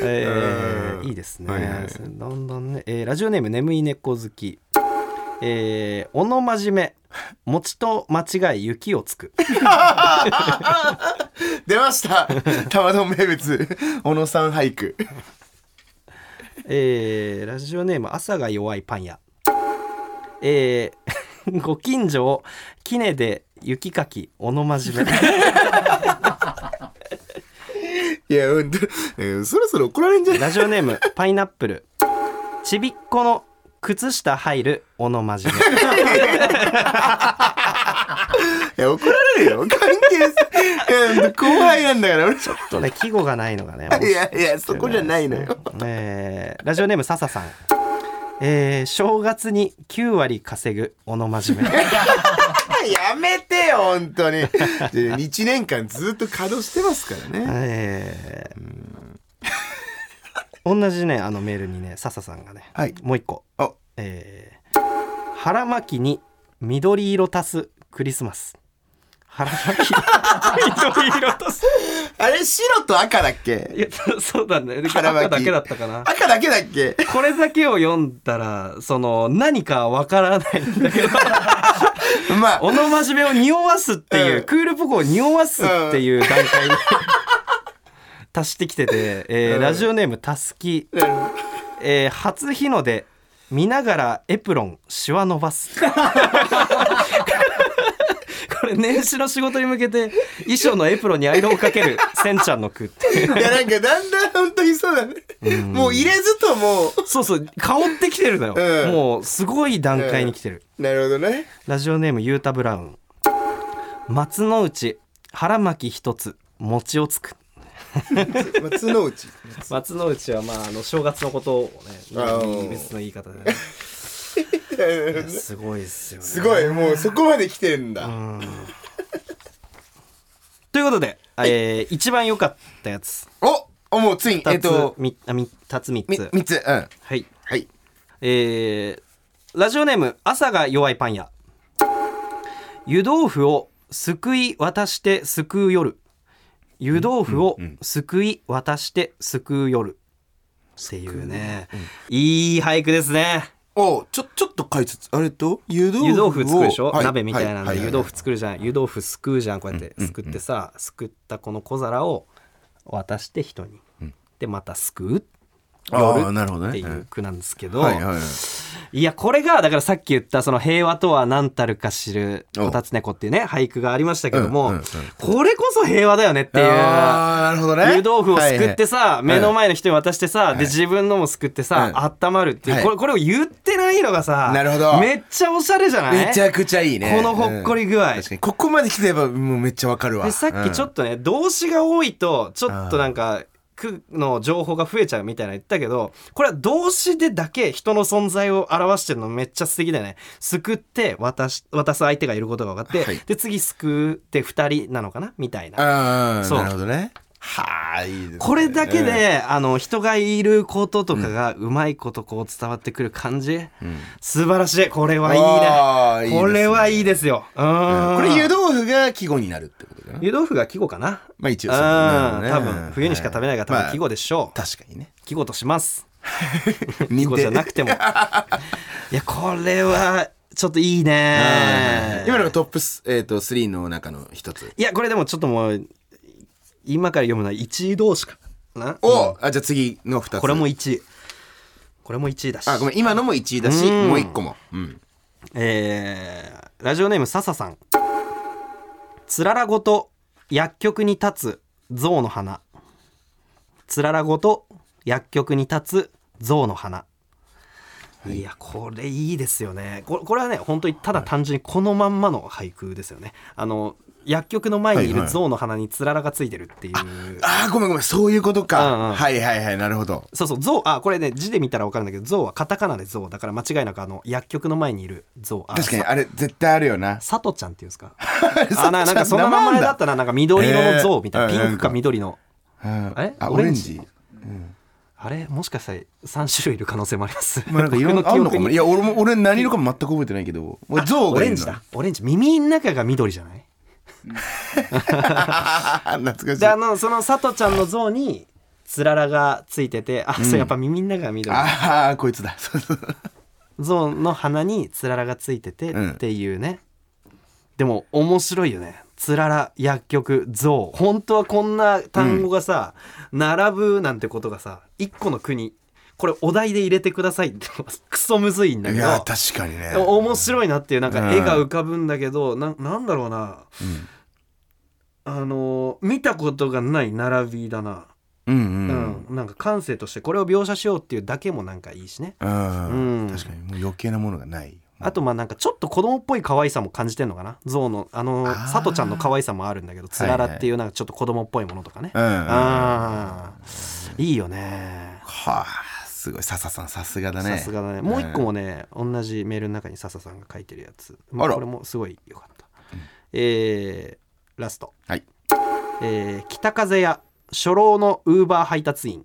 えーいいですね、はいはいだんだんね、えーラジオネーム眠い猫好きえー、おの真面目餅と間違い雪をつく。<laughs> 出ました。玉丼名物小野さん俳句。えーラジオネーム朝が弱いパン屋。えー <laughs> ご近所を杵で雪かきおの真面目いやほんと、えーそろそろ怒られんじゃない？ラジオネームパイナップル。ちびっこの靴下入るおの真面目いや怒られるよ。関係性。後輩なんだから。俺ちょっとね季語がないのがね <laughs> いやいやそこじゃないのよ。えーラジオネーム笹さん。えー正月に9割稼ぐおの真面目やめてよ本当に。1年間ずっと稼働してますからね。えー同じねあのメールにね笹さんがね、はい。もう一個。あえー腹巻きに緑色足すクリスマス。腹巻き緑色足す。あれ白と赤だっけ？いやそうだね。赤だけだったかな。赤だけだっけ？これだけを読んだらその何かわからないんだけど。<laughs> まあ。小野真面目を匂わすっていう、うん。クールポコを匂わすっていう段階に達してきてて、えーうん。ラジオネームたすき、えー初日の出見ながらエプロンシワ伸ばす。<laughs> これ年始の仕事に向けて衣装のエプロンにアイロンをかけるせんちゃんの句って。いやなんかだんだん本当にそうだね。もう入れずとも。そうそう香ってきてるのよ、うん。もうすごい段階に来てる、なるほどね。ラジオネームゆうたブラウン。松の内腹巻き一つ餅をつく <laughs> 松の内。松の内はまああの正月のことをね <laughs> 別の言い方でね。すごい。っすよねすごい。もうそこまで来てるんだ。ということで、えー一番良かったやつ。おおもうついにえ2つ、っとみあみ2つ3みつ三つうん。はい。はい。えーラジオネーム朝が弱いパン屋。湯豆腐をすくい渡してすくう夜湯豆腐をすくい渡してすくう夜。っていうね、いい俳句ですね。おちょちょっと解説。あれと？湯豆腐を？湯豆腐作るでしょ、はい。鍋みたいなんで、湯豆腐作るじゃん。湯豆腐すくうじゃんこうやって。すくってさ、すくったこの小皿を渡して人に、でまたすくうあ夜ーなるほどね。っていう句なんですけど、はいはいはい。いやこれがだからさっき言ったその平和とは何たるか知るおこたつ猫っていうね俳句がありましたけども、うんうんうん。これこそ平和だよねっていう。なるほどね。湯豆腐をすくってさ、い目の前の人に渡してさ、い。で自分のもすくってさ、温まるっていう、はい。これこれを言ってないのがさなるほど。めっちゃおしゃれじゃない？めちゃくちゃいいね。このほっこり具合。うん。確かにここまで来てればもうめっちゃわかるわ。でさっきちょっとね、動詞が多いとちょっとなんか句の情報が増えちゃうみたいなの言ったけどこれは動詞でだけ人の存在を表してるのめっちゃ素敵だよね。すくって渡し渡す相手がいることが分かって、はい。で次すくって2人なのかなみたいな。そう。なるほどね。はあい。いですねこれだけで、あの人がいることとかがうまいことこう伝わってくる感じ、素晴らしい。これはいいね。いいね。これはいいですよ。うん。これ湯豆腐が季語になるってこと？湯豆腐が季語かな。まあ一応う。んそうね。多分冬にしか食べないから多分季語でしょう、確かにね。季語とします。<laughs> 季認語じゃなくても。<laughs> いやこれはちょっといいね。今のがトップス、えー、と3の中の一つ。いやこれでもちょっともう今から読むのは1位同士かな。お、あじゃあ次の2つ。これも1位。これも1位だし。あごめん今のも1位だしうん。もう1個も、うん、えーラジオネーム笹さんつららごと薬局に立つ象の花。つららごと薬局に立つ象の花。い。やこれいいですよね。これこれはね本当にただ単純にこのまんまの俳句ですよね。あの薬局の前にいるはいはい。象の花につららがついてるっていう、あーごめんごめんそういうことか、うんうん。はいはいはいなるほど。そうそう象あこれね字で見たら分かるんだけど象はカタカナで象だから間違いなくあの薬局の前にいる象。あ確かにあれ絶対あるよな。さとちゃんっていうんですか？<laughs> あななんかその名前だ。ったななんか緑色の像みたいな、えーピンクか緑の。うんあれあオレンジ？オレンジ？あれ？もしかしたら3種類いる可能性もあります。まあなんかいろんなのかもね。いや俺も俺何色かも全く覚えてないけど。俺象がオレンジだ。オレンジ。耳の中が緑じゃない？懐かしい。であのそのさとちゃんの像につららがついててあ、そうやっぱ耳の中が緑。ああこいつだ。そうそう象の鼻につららがついててうん。っていうね、でも面白いよね。つらら薬局象本当はこんな単語がさ、並ぶなんてことがさ一個の国これお題で入れてくださいって <laughs> クソむずいんだけいやど確かにね。面白いなっていうなんかうん絵が浮かぶんだけど、ななんだろうな、あの見たことがない並びだな、うんううん。んなんか感性としてこれを描写しようっていうだけもなんかいいしね。うんうん。確かに。もう余計なものがない。あとまあなんかちょっと子供っぽい可愛さも感じてんのかな。象のあのあーさとちゃんの可愛さもあるんだけどつららっていうなんかちょっと子供っぽいものとかね、うんうんうん。あー。いいよね。はあすごい。笹さんさすがだね。さすがだね。もう一個もね、同じメールの中に笹さんが書いてるやつ、まあ、あら。これもすごい良かった、えーラスト、はい。えー北風や初老のウーバー配達員。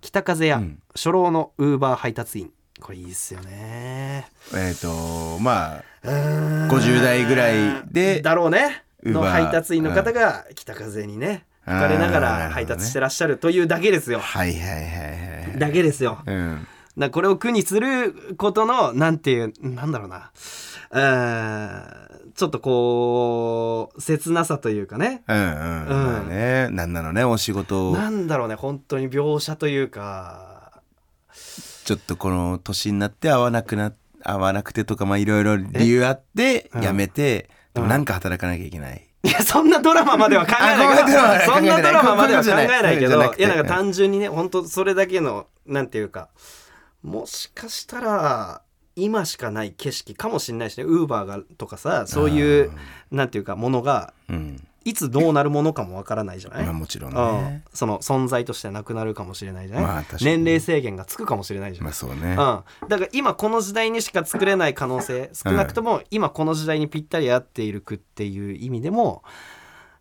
北風やうん。初老のウーバー配達員。これいいっすよね。えっとまあ50 50代ぐらいでだろうね。の配達員の方が北風にね吹かれながら配達してらっしゃるというだけですよ。はいはいはいはい。だけですよ。うん。なこれを苦にすることのなんていうなんだろうな。うーんちょっとこう切なさというかね。うんうん、まあね。なんなのねお仕事。をなんだろうね本当に描写というか。ちょっとこの年になって会わなくな会わなくてとかまあいろいろ理由あってうん。辞めて、でもなんか働かなきゃいけない、いやそんなドラマまでは考えあないけど。そんなドラマまでは考えないけどいやなんか単純にね本当それだけのなんていうかもしかしたら今しかない景色かもしれないしね。ウーバーがとかさそういうなんていうかものがうん。いつどうなるものかもわからないじゃない、まあもちろんうん。ね、その存在としてなくなるかもしれないじゃない、まあ年齢制限がつくかもしれないじゃない、まあそうね、うん、だから今この時代にしか作れない可能性少なくとも今この時代にぴったり合っている句っていう意味でも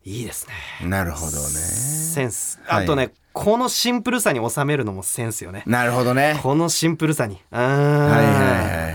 いいですね。なるほどね。センス。はい。あとね、このシンプルさに収めるのもセンスよね。なるほどね。このシンプルさに。うんはいはいは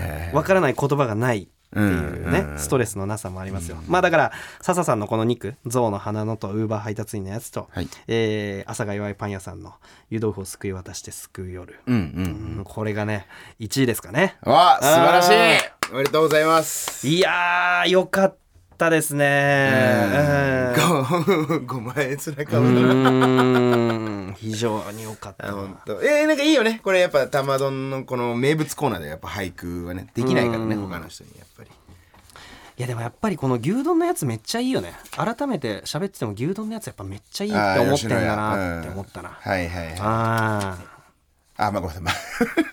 いはいわからない言葉がないっていうね、うんうんストレスのなさもありますよ、まあだから笹さんのこの2句象の花のとウーバー配達員のやつと、はい。えー朝が弱いパン屋さんの湯豆腐を救い渡して救う夜、うんうんうん。これがね1位ですかね。わ素晴らしい。あおめでとうございます。いやーよかったですね。<laughs> ごご前つらかう。もなーん。非常によかったえー、なんかいいよね。これやっぱ玉丼のこの名物コーナーでやっぱ俳句はねできないからねうん。他の人にやっぱり。いやでもやっぱりこの牛丼のやつめっちゃいいよね。改めて喋ってても牛丼のやつやっぱめっちゃいいって思ってんだなって思ったな。はいはいはい。ああまあごめんなさい、まあ、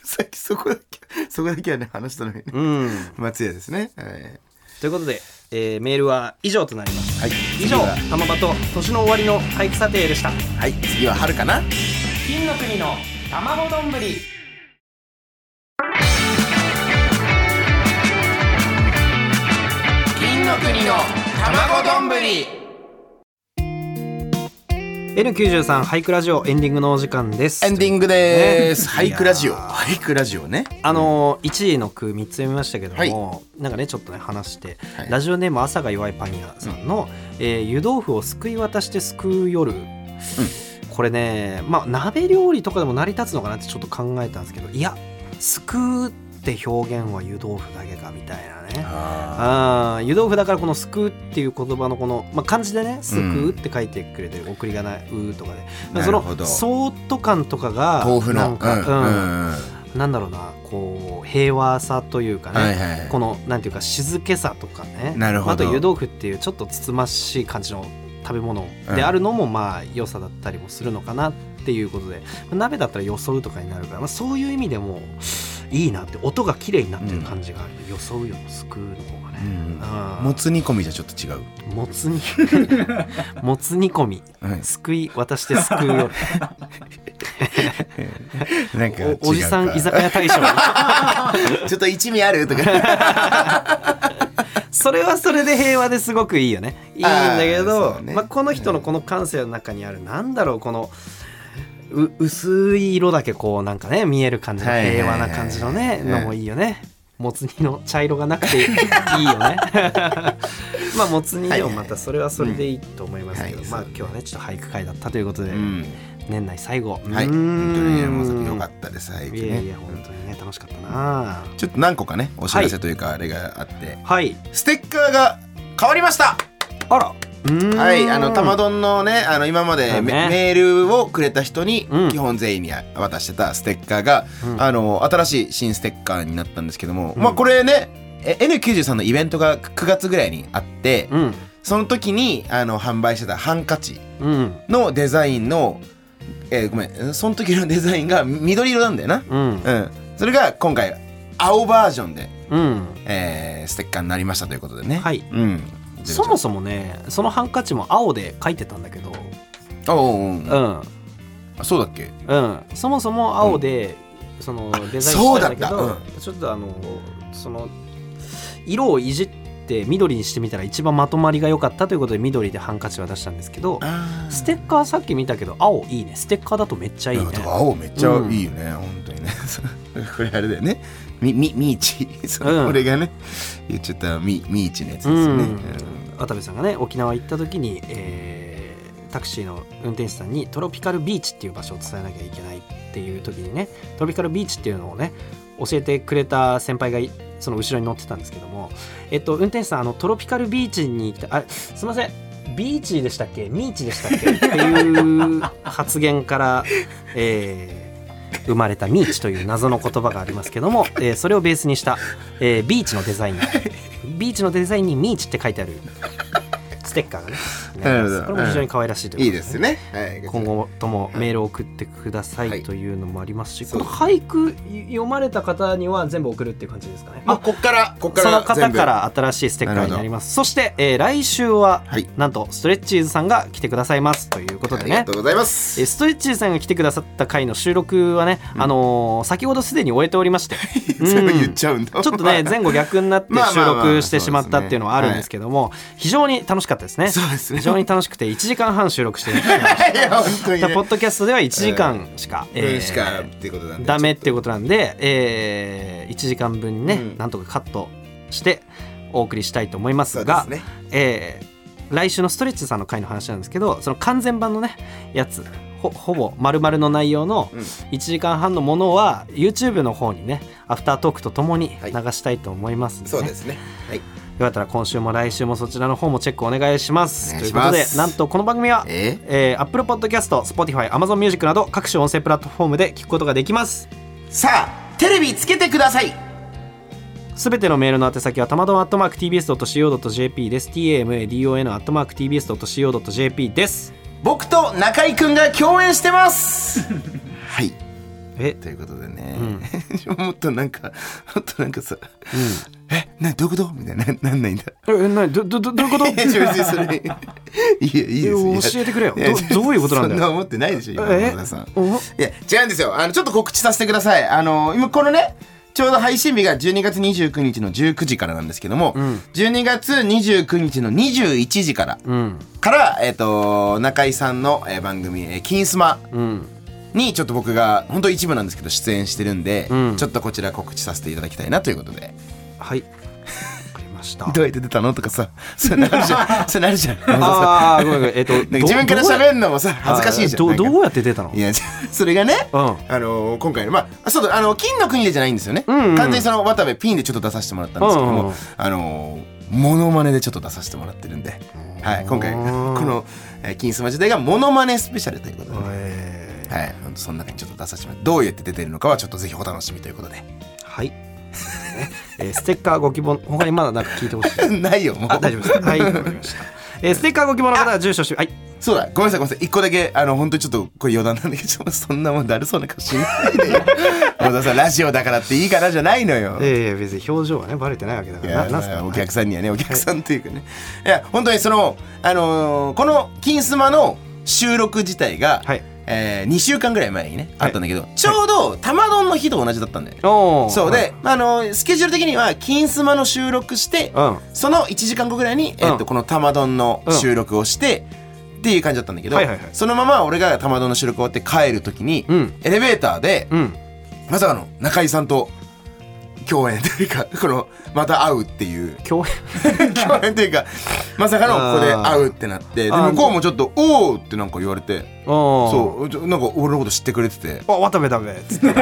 さっきそこだけそこだけはね話したのにね。ーうん。松屋ですね。はい。ということで、えーメールは以上となります。はい。以上玉場と年の終わりの俳句査定でした。はい。次は春かな？金の国の卵丼。ぶり金の国の卵丼。ぶり N93 俳句ラジオエンディングのお時間です。エンディングです、ね。俳句ラジオ。いやー。俳句ラジオね。あのー、1位の句3つ読みましたけども、はなんかねちょっとね話して、はい。ラジオネーム朝が弱いパン屋さんの、えー湯豆腐をすくい渡してすくう夜、これねまあ鍋料理とかでも成り立つのかなってちょっと考えたんですけどいやすくうって表現は湯豆腐だけかみたいなね。ああー湯豆腐だからこの「すくう」っていう言葉のこの、まあ、漢字でね「すくう」って書いてくれてる送り仮名「う」とかで、まあそのそーっと感とかがー豆腐の。なんか、うんうんうん。なんだろうなこう平和さというかね、はいはいこのなんていうか静けさとかね。なるほど。あと湯豆腐っていうちょっとつつましい感じの食べ物であるのもまあ良さだったりもするのかなっていうことで。鍋だったらよそうとかになるから、まあ、そういう意味でもいいなって音が綺麗になってる感じがある、よそうよのすくうの方がね、うんもつ煮込みじゃちょっと違う。もつ煮。<laughs> もつ煮込み。はい。すくい渡してすくうよ <laughs> なんか違うか。おおじさん居酒屋大賞 <laughs> ちょっと一味あるとか。それはそれで平和ですごくいいよね。いいんだけど、ね。まあ、この人のこの感性の中にあるなんだろうこのう薄い色だけこうなんかね見える感じの平和な感じのねうん。のもいいよね。もつ煮の茶色がなくていいよね。<laughs> <laughs> まあもつ煮でもまたそれはそれでいいと思いますけど、まあ今日はねちょっと俳句会だったということで、うん。年内最後。はい、本当んにね、良かったです。はい、いやいねや本当にね楽しかったな。ちょっと何個かね、お知らせというか、あれがあって、はい。ステッカーが変わりました。あらはい、あの玉丼のね、あの今までメ,、メールをくれた人にうん。基本全員に渡してたステッカーが、うん。あの新しい新ステッカーになったんですけども、うん。まあこれね、え N93 のイベントが9月ぐらいにあって、うん。その時にあの販売してたハンカチうん。のデザインの、えーごめん、その時のデザインが緑色なんだよな。うん。うん、それが今回青バージョンで、うん。えーステッカーになりましたということでね。はい。うん。そもそもねそのハンカチも青で書いてたんだけど。おうおうん。あそうだっけ？うん。そもそも青で、そのデザインしたんだけどちょっとあのその色をいじって緑にしてみたら一番まとまりが良かったということで緑でハンカチは出したんですけどあステッカーさっき見たけど青いいね。ステッカーだとめっちゃいいね。青めっちゃいいよね、本当にね。<laughs> これあれだよねみみみーち。そのうん俺がね言っちゃったみみーちのやつですうよね、ん。渡部さんがね沖縄行った時に、えータクシーの運転手さんにトロピカルビーチっていう場所を伝えなきゃいけないっていう時にねトロピカルビーチっていうのをね教えてくれた先輩がいその後ろに乗ってたんですけどもえっと運転手さんあのトロピカルビーチに行ってあすいませんビーチでしたっけ？ミーチでしたっけ？っていう発言から、えー生まれたミーチという謎の言葉がありますけども、えーそれをベースにした、えービーチのデザイン。ビーチのデザインにミーチって書いてある。ステッカーがねなるほど。これも非常に可愛らしいということいいですね、はい、今後ともメールを送ってくださはい。いというのもありますし、そう。この俳句読まれた方には全部送るっていう感じですかね。あこっからこっからその方から新しいステッカーになります。そして、えー来週は、はい。なんとストレッチーズさんが来てくださいますということでね。ありがと。うございます。えーストレッチーズさんが来てくださった回の収録はね、あのー先ほどすでに終えておりまして、<laughs> 言っうんちゃうんだ、ちょっとね前後逆になって収 <laughs> まあまあまあ録してしまったっていうのはあるんですけども、非常に楽しかったですね。そうですね。非常に楽しくて1時間半収録してる。<laughs> いや本当に、ね、ポッドキャストでは1時間しか、えーしかってことなんでダメっていうこことなんで、え1時間分にね、うん。なんとかカットしてお送りしたいと思いまとすがすね。えー来週のストレッチさんの回の話なんですけどその完全版のねやつほほぼ丸々の内容のうん。1時間半のものは YouTube の方にねアフタートークとともにはい。流したいと思いますんで、ね。そうですね。はい。よかったら今週も来週もそちらの方もチェックお願いします。ということでなんとこの番組はええ。ー、Apple Podcast、Spotify、Amazon Music など各種音声プラットフォームで聞くことができます。さあテレビつけてください。すべてのメールの宛先はたまどん TBS.CO.JP です。TAMADON TBS.CO.JP です。僕と中居くんが共演してます。<laughs> はい。え、ということでね、<laughs> もっとなんかもっとなんかさ「えなどういうこと?」みたいな。<laughs> なんないんだ。え、えなど、ど、どどういうこと？<laughs> <laughs> いやいやいいです。教えてくれよ。どどういうことなんだよ？そんな思ってないでしょ今さん。お？いや違うんですよ。あのちょっと告知させてください。あの今このねちょうど配信日が12月29日の19時からなんですけども、ん。12月29日の21時から、うん、から、えっと中居さんの、えー番組「えー金スマうん。」にちょっと僕が本当一部なんですけど出演してるんで、うん。ちょっとこちら告知させていただきたいなということではい。どうやって出たの？とかさ。それなるじゃん。<laughs> それなるじゃん。ああ、ごめんごめん。えっと、<laughs> 自分から喋るのもさ恥ずかしいじゃん。どうやって出たの？いやそれがね、うん。あのー今回のまあそうだあの金の国でじゃないんですよね、んうん完全にその渡部ピンでちょっと出させてもらったんですけども、うんうんうん。あのーモノマネでちょっと出させてもらってるんで、はい、今回この、えー金スマ時代がモノマネスペシャルということで、ねえー。はい、その中にちょっと出させてもらってどうやって出てるのかはちょっとぜひお楽しみということで。はい。えーステッカーご希望、他にまだなんか聞いてほしい。<laughs> ないよもう。あ、大丈夫です。<laughs> はい、わかりました。えーステッカーご希望の方は住所し、はい。そうだごめんなさいごめんなさい。一個だけあの本当にちょっとこれ余談なんだけどそんなもんだるそうな顔しないでよ。<laughs> 小田さんラジオだからっていいからじゃないのよ。ええ別に表情はねバレてないわけだかいやらななんすか、まあお客さんにはねお客さんというかね、い、や本当にそのあのーこの「金スマ」の収録自体が、はいえ2週間ぐらい前にね、はい。あったんだけどちょうど玉丼の日と同じだったんだよ。ね、そう。で、あのースケジュール的には「金スマ」の収録して、うん。その1時間後ぐらいに、えっとうん。この玉丼の収録をして、っていう感じだったんだけど、そのまま俺が玉戸の収録終わって帰る時に、うん。エレベーターで、うん。まさかの中井さんと共演というかこのまた会うっていう。共演？<laughs> 共演というかまさかのここで会うってなって。であー。向こうもちょっと「おお!」ってなんか言われてそそうちょなんか俺のこと知ってくれてて。あ渡部だべっつって。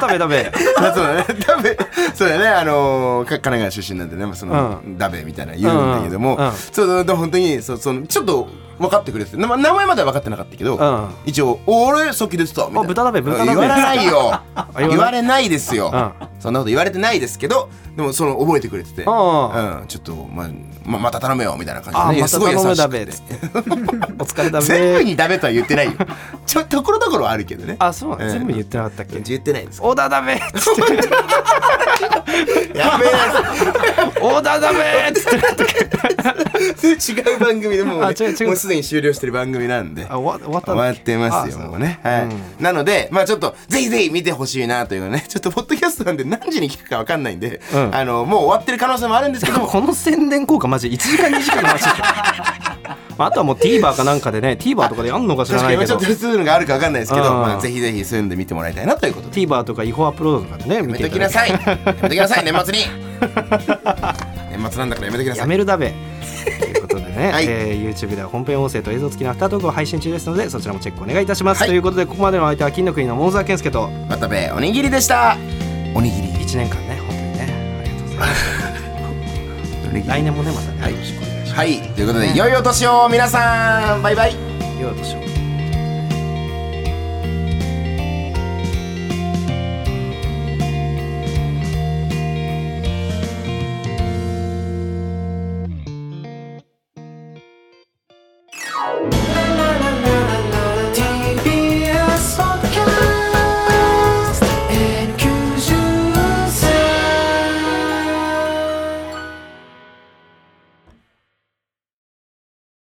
渡部だべそうだね、<laughs> ダベ、そうだね、あのー、か神奈川出身なんでね、まあその、うダベみたいな言うんだけども、うん。うん。そう、で本当に、そう、その、ちょっと分かってくれてて、名前までは分かってなかったけど、うん。一応、俺、さっき出てたみたいな。あ豚鍋豚鍋。言われないよ。<laughs> 言わない。言われないですよ、うん。そんなこと言われてないですけど、でも、その、覚えてくれてて、あうん、ちょっと、まあ、ままた頼めよ、みたいな感じで、ね、あまたすごい優しくて。<laughs> お疲れだべ全部にダメとは言ってないよ。ちょ、ところどころはあるけどね。あそう全部に言ってなかったっけ？言ってないです。小田だべっつって。<laughs> やべえ小田だべっつって <laughs> 違う番組でもう,、ね、もうすでに終了してる番組なんで。あ終わ終わってますよもうね。はい、なのでまあちょっとぜひぜひ見てほしいなというね <laughs> ちょっとポッドキャストなんで何時に聞くかわかんないんで、うん。あのもう終わってる可能性もあるんですけども。この宣伝効果マジ1時間2時間の話 <laughs> ああとはもう TVer かなんかでね TVer とかでやんのか知ら確かにないけど。今ちょっとそういうのがあるかわかんないですけど、うん。まあ、ぜひぜひそういうので見てもらいたいなということで。TVer とか違法アップロードとかでねや見めときなていただいて。さい。やめときなさい年末に <laughs> 年末なんだからやめときなさい。やめるだべ。<laughs> ということでね、はい。えー YouTube では本編音声と映像付きのアフタートークを配信中ですのでそちらもチェックお願いいたします、はい。ということでここまでのお相手は金の国の桃沢健介と渡部おにぎりでした。おにぎり。1年間ね本当にね。ありがとうございます。<laughs> 来年もねまたね、はい。よろしくお願いします。はい。ということで良いお年を皆さん。バイバイ。良いお年を